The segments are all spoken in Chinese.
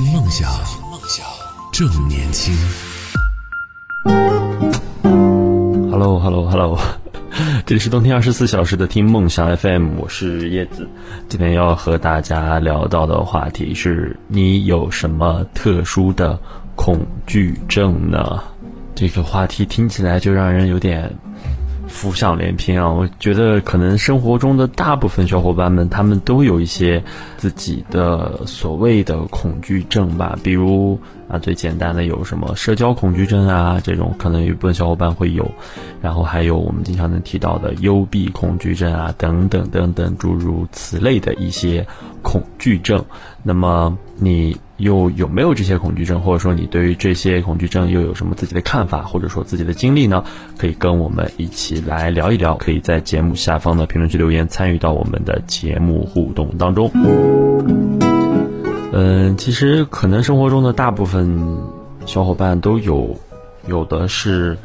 听梦想，梦想正年轻。Hello，Hello，Hello，这里是冬天二十四小时的听梦想 FM，我是叶子。今天要和大家聊到的话题是你有什么特殊的恐惧症呢？这个话题听起来就让人有点。浮想联翩啊！我觉得可能生活中的大部分小伙伴们，他们都有一些自己的所谓的恐惧症吧。比如啊，最简单的有什么社交恐惧症啊，这种可能有一部分小伙伴会有。然后还有我们经常能提到的幽闭恐惧症啊，等等等等诸如此类的一些恐惧症。那么你？又有没有这些恐惧症，或者说你对于这些恐惧症又有什么自己的看法，或者说自己的经历呢？可以跟我们一起来聊一聊，可以在节目下方的评论区留言，参与到我们的节目互动当中。嗯，其实可能生活中的大部分小伙伴都有，有的是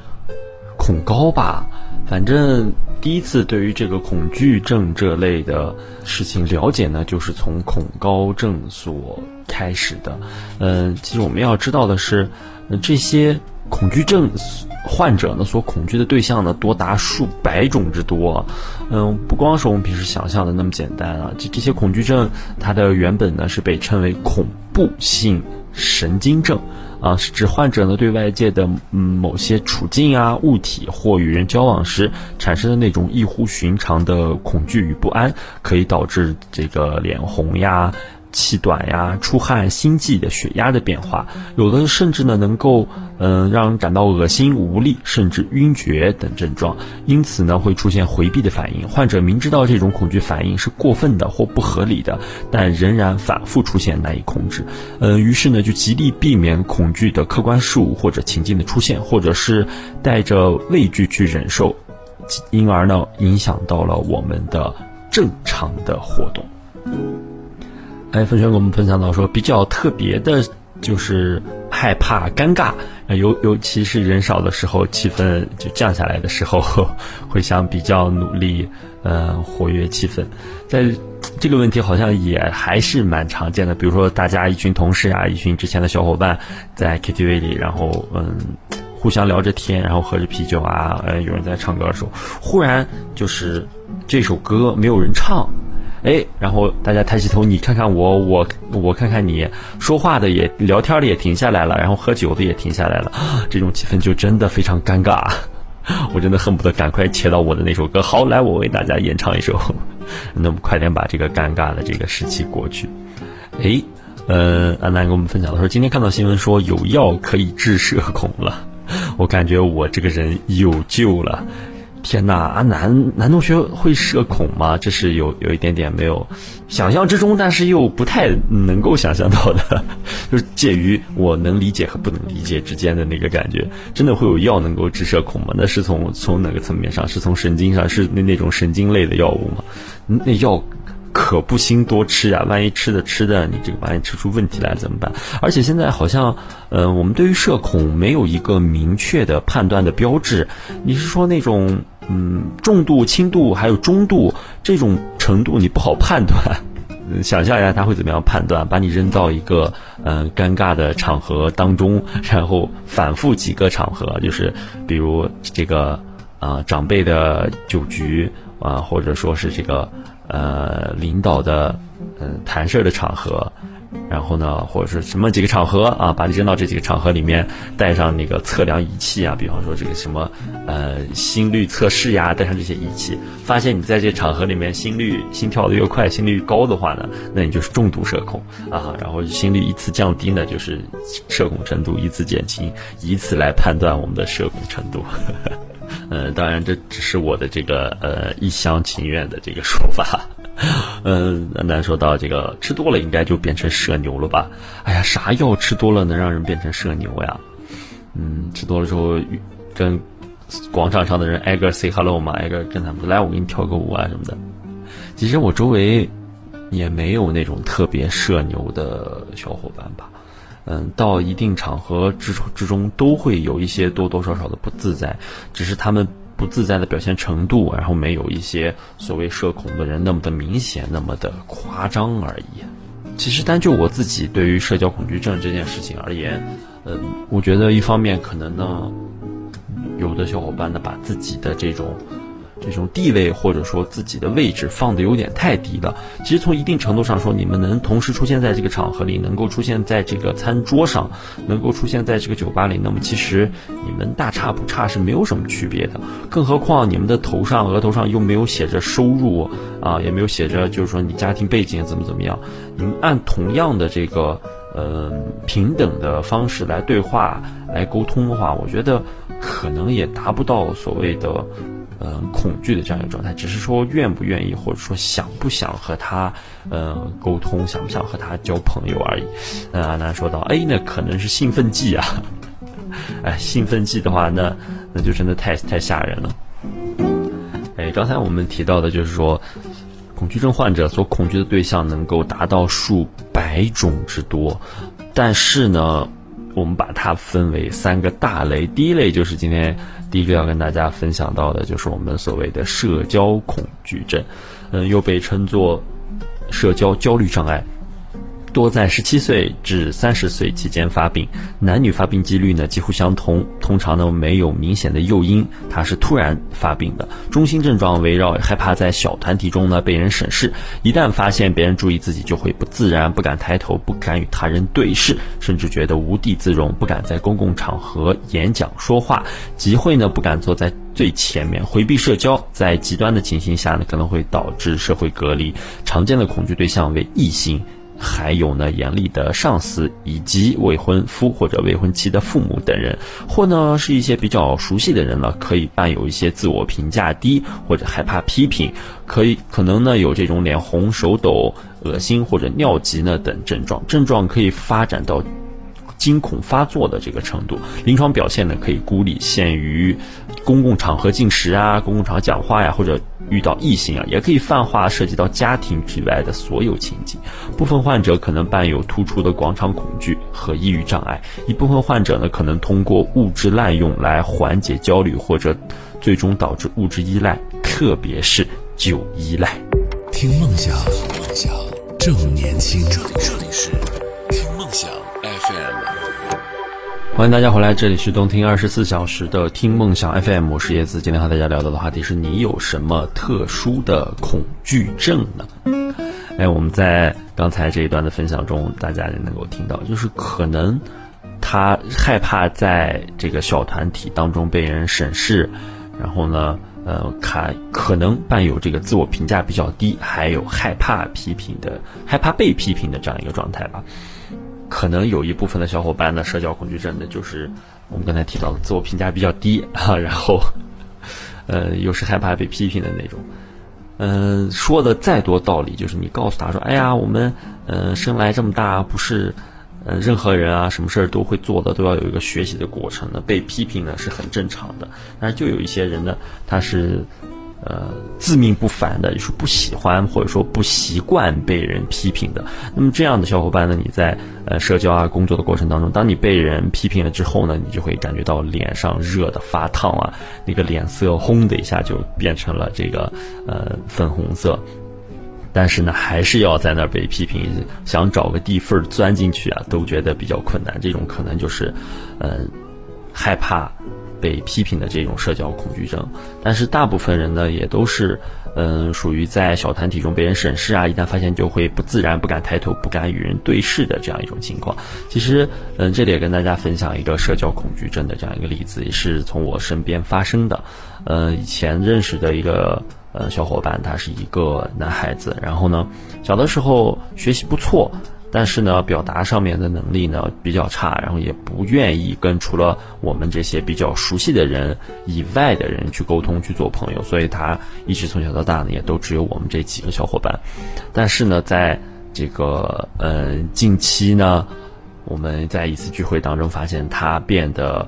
恐高吧。反正第一次对于这个恐惧症这类的事情了解呢，就是从恐高症所。开始的，嗯，其实我们要知道的是，这些恐惧症患者呢，所恐惧的对象呢，多达数百种之多，嗯，不光是我们平时想象的那么简单啊，这这些恐惧症，它的原本呢是被称为恐怖性神经症，啊，是指患者呢对外界的嗯某些处境啊、物体或与人交往时产生的那种异乎寻常的恐惧与不安，可以导致这个脸红呀。气短呀、出汗、心悸的血压的变化，有的甚至呢能够嗯让人感到恶心、无力，甚至晕厥等症状，因此呢会出现回避的反应。患者明知道这种恐惧反应是过分的或不合理的，但仍然反复出现难以控制。嗯，于是呢就极力避免恐惧的客观事物或者情境的出现，或者是带着畏惧去忍受，因而呢影响到了我们的正常的活动。哎，分享给我们分享到说，比较特别的就是害怕尴尬，尤尤其是人少的时候，气氛就降下来的时候，会想比较努力，呃，活跃气氛。在这个问题好像也还是蛮常见的，比如说大家一群同事啊，一群之前的小伙伴在 KTV 里，然后嗯，互相聊着天，然后喝着啤酒啊，呃，有人在唱歌的时候，忽然就是这首歌没有人唱。哎，然后大家抬起头，你看看我，我我看看你，说话的也聊天的也停下来了，然后喝酒的也停下来了，这种气氛就真的非常尴尬，我真的恨不得赶快切到我的那首歌。好，来，我为大家演唱一首，那么快点把这个尴尬的这个时期过去。哎，呃，安南跟我们分享的说，今天看到新闻说有药可以治社恐了，我感觉我这个人有救了。天呐，啊男男同学会社恐吗？这是有有一点点没有想象之中，但是又不太能够想象到的，就是介于我能理解和不能理解之间的那个感觉。真的会有药能够治社恐吗？那是从从哪个层面上？是从神经上？是那那种神经类的药物吗？那药可不兴多吃啊！万一吃的吃的，你这个万一吃出问题来怎么办？而且现在好像，呃，我们对于社恐没有一个明确的判断的标志。你是说那种？嗯，重度、轻度还有中度这种程度，你不好判断。想象一下他会怎么样判断？把你扔到一个嗯尴尬的场合当中，然后反复几个场合，就是比如这个啊长辈的酒局啊，或者说是这个呃领导的嗯谈事儿的场合。然后呢，或者是什么几个场合啊，把你扔到这几个场合里面，带上那个测量仪器啊，比方说这个什么，呃，心率测试呀，带上这些仪器，发现你在这场合里面心率心跳的越快，心率高的话呢，那你就是重度社恐啊。然后心率依次降低呢，就是社恐程度依次减轻，以此来判断我们的社恐程度。呃，当然这只是我的这个呃一厢情愿的这个说法。嗯，难说到这个吃多了应该就变成社牛了吧？哎呀，啥药吃多了能让人变成社牛呀？嗯，吃多了之后跟广场上的人挨个 say hello 嘛，挨个跟他们来，我给你跳个舞啊什么的。其实我周围也没有那种特别社牛的小伙伴吧。嗯，到一定场合之之中都会有一些多多少少的不自在，只是他们。不自在的表现程度，然后没有一些所谓社恐的人那么的明显，那么的夸张而已。其实单就我自己对于社交恐惧症这件事情而言，嗯，我觉得一方面可能呢，有的小伙伴呢把自己的这种。这种地位或者说自己的位置放的有点太低了。其实从一定程度上说，你们能同时出现在这个场合里，能够出现在这个餐桌上，能够出现在这个酒吧里，那么其实你们大差不差是没有什么区别的。更何况你们的头上、额头上又没有写着收入啊，也没有写着就是说你家庭背景怎么怎么样。你们按同样的这个呃平等的方式来对话、来沟通的话，我觉得可能也达不到所谓的。呃，恐惧的这样一个状态，只是说愿不愿意，或者说想不想和他，呃，沟通，想不想和他交朋友而已。那阿南说到，哎，那可能是兴奋剂啊。哎，兴奋剂的话，那那就真的太太吓人了。哎，刚才我们提到的就是说，恐惧症患者所恐惧的对象能够达到数百种之多，但是呢。我们把它分为三个大类，第一类就是今天第一个要跟大家分享到的，就是我们所谓的社交恐惧症，嗯，又被称作社交焦虑障碍。多在十七岁至三十岁期间发病，男女发病几率呢几乎相同。通常呢没有明显的诱因，它是突然发病的。中心症状围绕害怕在小团体中呢被人审视，一旦发现别人注意自己，就会不自然，不敢抬头，不敢与他人对视，甚至觉得无地自容，不敢在公共场合演讲说话，集会呢不敢坐在最前面，回避社交。在极端的情形下呢，可能会导致社会隔离。常见的恐惧对象为异性。还有呢，严厉的上司以及未婚夫或者未婚妻的父母等人，或呢是一些比较熟悉的人呢，可以伴有一些自我评价低或者害怕批评，可以可能呢有这种脸红、手抖、恶心或者尿急呢等症状，症状可以发展到。惊恐发作的这个程度，临床表现呢可以孤立，限于公共场合进食啊，公共场合讲话呀，或者遇到异性啊，也可以泛化涉及到家庭之外的所有情景。部分患者可能伴有突出的广场恐惧和抑郁障碍，一部分患者呢可能通过物质滥用来缓解焦虑，或者最终导致物质依赖，特别是酒依赖。听梦想，梦想正年轻。这里是听梦想 FM。欢迎大家回来，这里是动听二十四小时的听梦想 FM，我是叶子。今天和大家聊到的话题是你有什么特殊的恐惧症呢？哎，我们在刚才这一段的分享中，大家也能够听到，就是可能他害怕在这个小团体当中被人审视，然后呢，呃，看可能伴有这个自我评价比较低，还有害怕批评的、害怕被批评的这样一个状态吧。可能有一部分的小伙伴呢，社交恐惧症的就是我们刚才提到的自我评价比较低啊，然后，呃，又是害怕被批评的那种。嗯，说的再多道理，就是你告诉他说：“哎呀，我们嗯生来这么大，不是呃任何人啊，什么事儿都会做的，都要有一个学习的过程的。被批评呢是很正常的，但是就有一些人呢，他是。”呃，自命不凡的，就是不喜欢或者说不习惯被人批评的。那么这样的小伙伴呢，你在呃社交啊工作的过程当中，当你被人批评了之后呢，你就会感觉到脸上热的发烫啊，那个脸色轰的一下就变成了这个呃粉红色。但是呢，还是要在那儿被批评，想找个地缝钻进去啊，都觉得比较困难。这种可能就是，嗯，害怕。被批评的这种社交恐惧症，但是大部分人呢也都是，嗯，属于在小团体中被人审视啊，一旦发现就会不自然、不敢抬头、不敢与人对视的这样一种情况。其实，嗯，这里也跟大家分享一个社交恐惧症的这样一个例子，也是从我身边发生的。呃，以前认识的一个呃小伙伴，他是一个男孩子，然后呢，小的时候学习不错。但是呢，表达上面的能力呢比较差，然后也不愿意跟除了我们这些比较熟悉的人以外的人去沟通、去做朋友，所以他一直从小到大呢，也都只有我们这几个小伙伴。但是呢，在这个嗯近期呢，我们在一次聚会当中发现他变得。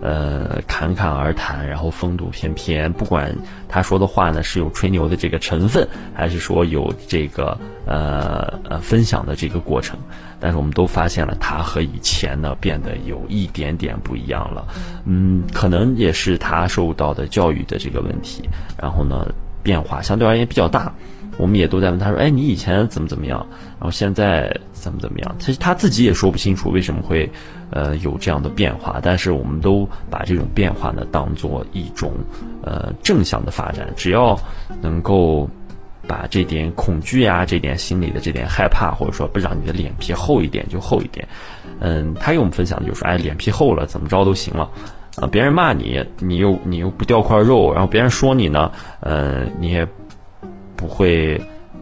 呃，侃侃而谈，然后风度翩翩。不管他说的话呢是有吹牛的这个成分，还是说有这个呃呃分享的这个过程，但是我们都发现了他和以前呢变得有一点点不一样了。嗯，可能也是他受到的教育的这个问题，然后呢变化相对而言比较大。我们也都在问他说：“哎，你以前怎么怎么样？然后现在怎么怎么样？”其实他自己也说不清楚为什么会，呃，有这样的变化。但是我们都把这种变化呢当做一种，呃，正向的发展。只要能够把这点恐惧啊，这点心理的这点害怕，或者说不让你的脸皮厚一点就厚一点。嗯，他给我们分享的就是：哎，脸皮厚了，怎么着都行了。啊，别人骂你，你又你又不掉块肉，然后别人说你呢，呃，你也。不会，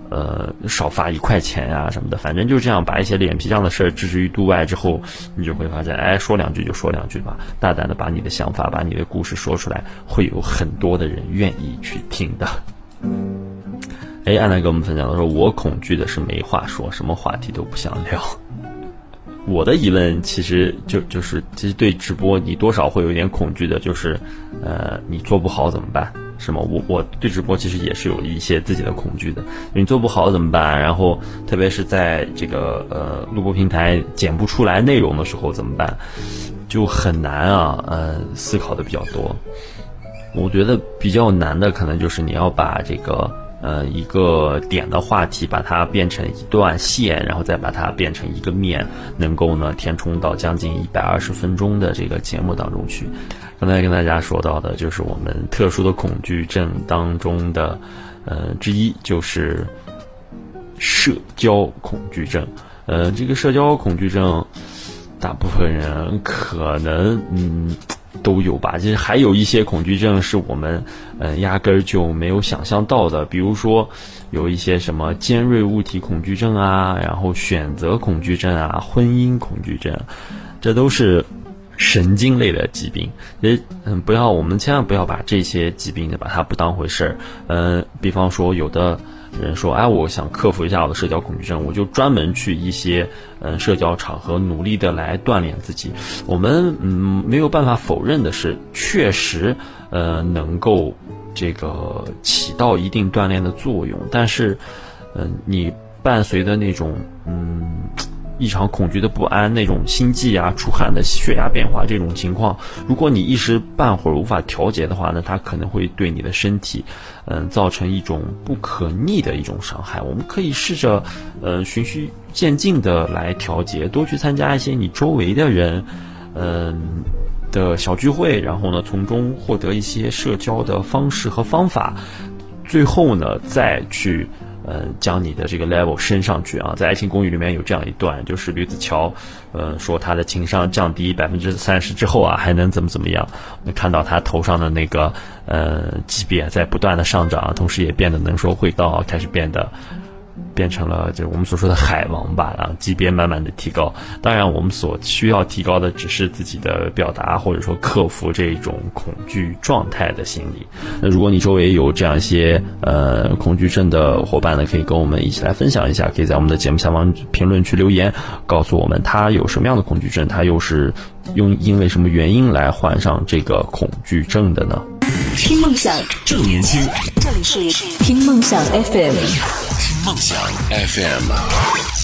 呃，少发一块钱呀什么的，反正就这样把一些脸皮上的事儿置之于度外之后，你就会发现，哎，说两句就说两句吧，大胆的把你的想法、把你的故事说出来，会有很多的人愿意去听的。哎，安娜跟我们分享的说，我恐惧的是没话说，什么话题都不想聊。我的疑问其实就就是，其实对直播你多少会有一点恐惧的，就是，呃，你做不好怎么办？是吗？我我对直播其实也是有一些自己的恐惧的。你做不好怎么办？然后特别是在这个呃录播平台剪不出来内容的时候怎么办？就很难啊。呃，思考的比较多。我觉得比较难的可能就是你要把这个呃一个点的话题，把它变成一段线，然后再把它变成一个面，能够呢填充到将近一百二十分钟的这个节目当中去。刚才跟大家说到的，就是我们特殊的恐惧症当中的，呃，之一就是社交恐惧症。呃，这个社交恐惧症，大部分人可能嗯都有吧。其实还有一些恐惧症是我们嗯压根儿就没有想象到的，比如说有一些什么尖锐物体恐惧症啊，然后选择恐惧症啊，婚姻恐惧症，这都是。神经类的疾病，也嗯，不要，我们千万不要把这些疾病呢，把它不当回事儿。嗯，比方说，有的人说，哎，我想克服一下我的社交恐惧症，我就专门去一些嗯社交场合，努力的来锻炼自己。我们嗯没有办法否认的是，确实呃能够这个起到一定锻炼的作用，但是嗯，你伴随的那种嗯。异常恐惧的不安，那种心悸啊、出汗的血压变化这种情况，如果你一时半会儿无法调节的话，那它可能会对你的身体，嗯，造成一种不可逆的一种伤害。我们可以试着，呃，循序渐进的来调节，多去参加一些你周围的人，嗯的小聚会，然后呢，从中获得一些社交的方式和方法，最后呢，再去。嗯，将你的这个 level 升上去啊！在《爱情公寓》里面有这样一段，就是吕子乔，呃，说他的情商降低百分之三十之后啊，还能怎么怎么样？看到他头上的那个呃级别在不断的上涨，同时也变得能说会道，开始变得。变成了就是我们所说的海王吧，啊，级别慢慢的提高。当然，我们所需要提高的只是自己的表达，或者说克服这种恐惧状态的心理。那如果你周围有这样一些呃恐惧症的伙伴呢，可以跟我们一起来分享一下，可以在我们的节目下方评论区留言，告诉我们他有什么样的恐惧症，他又是用因为什么原因来患上这个恐惧症的呢？听梦想，正年轻。这里是听梦想 FM。听梦想 FM。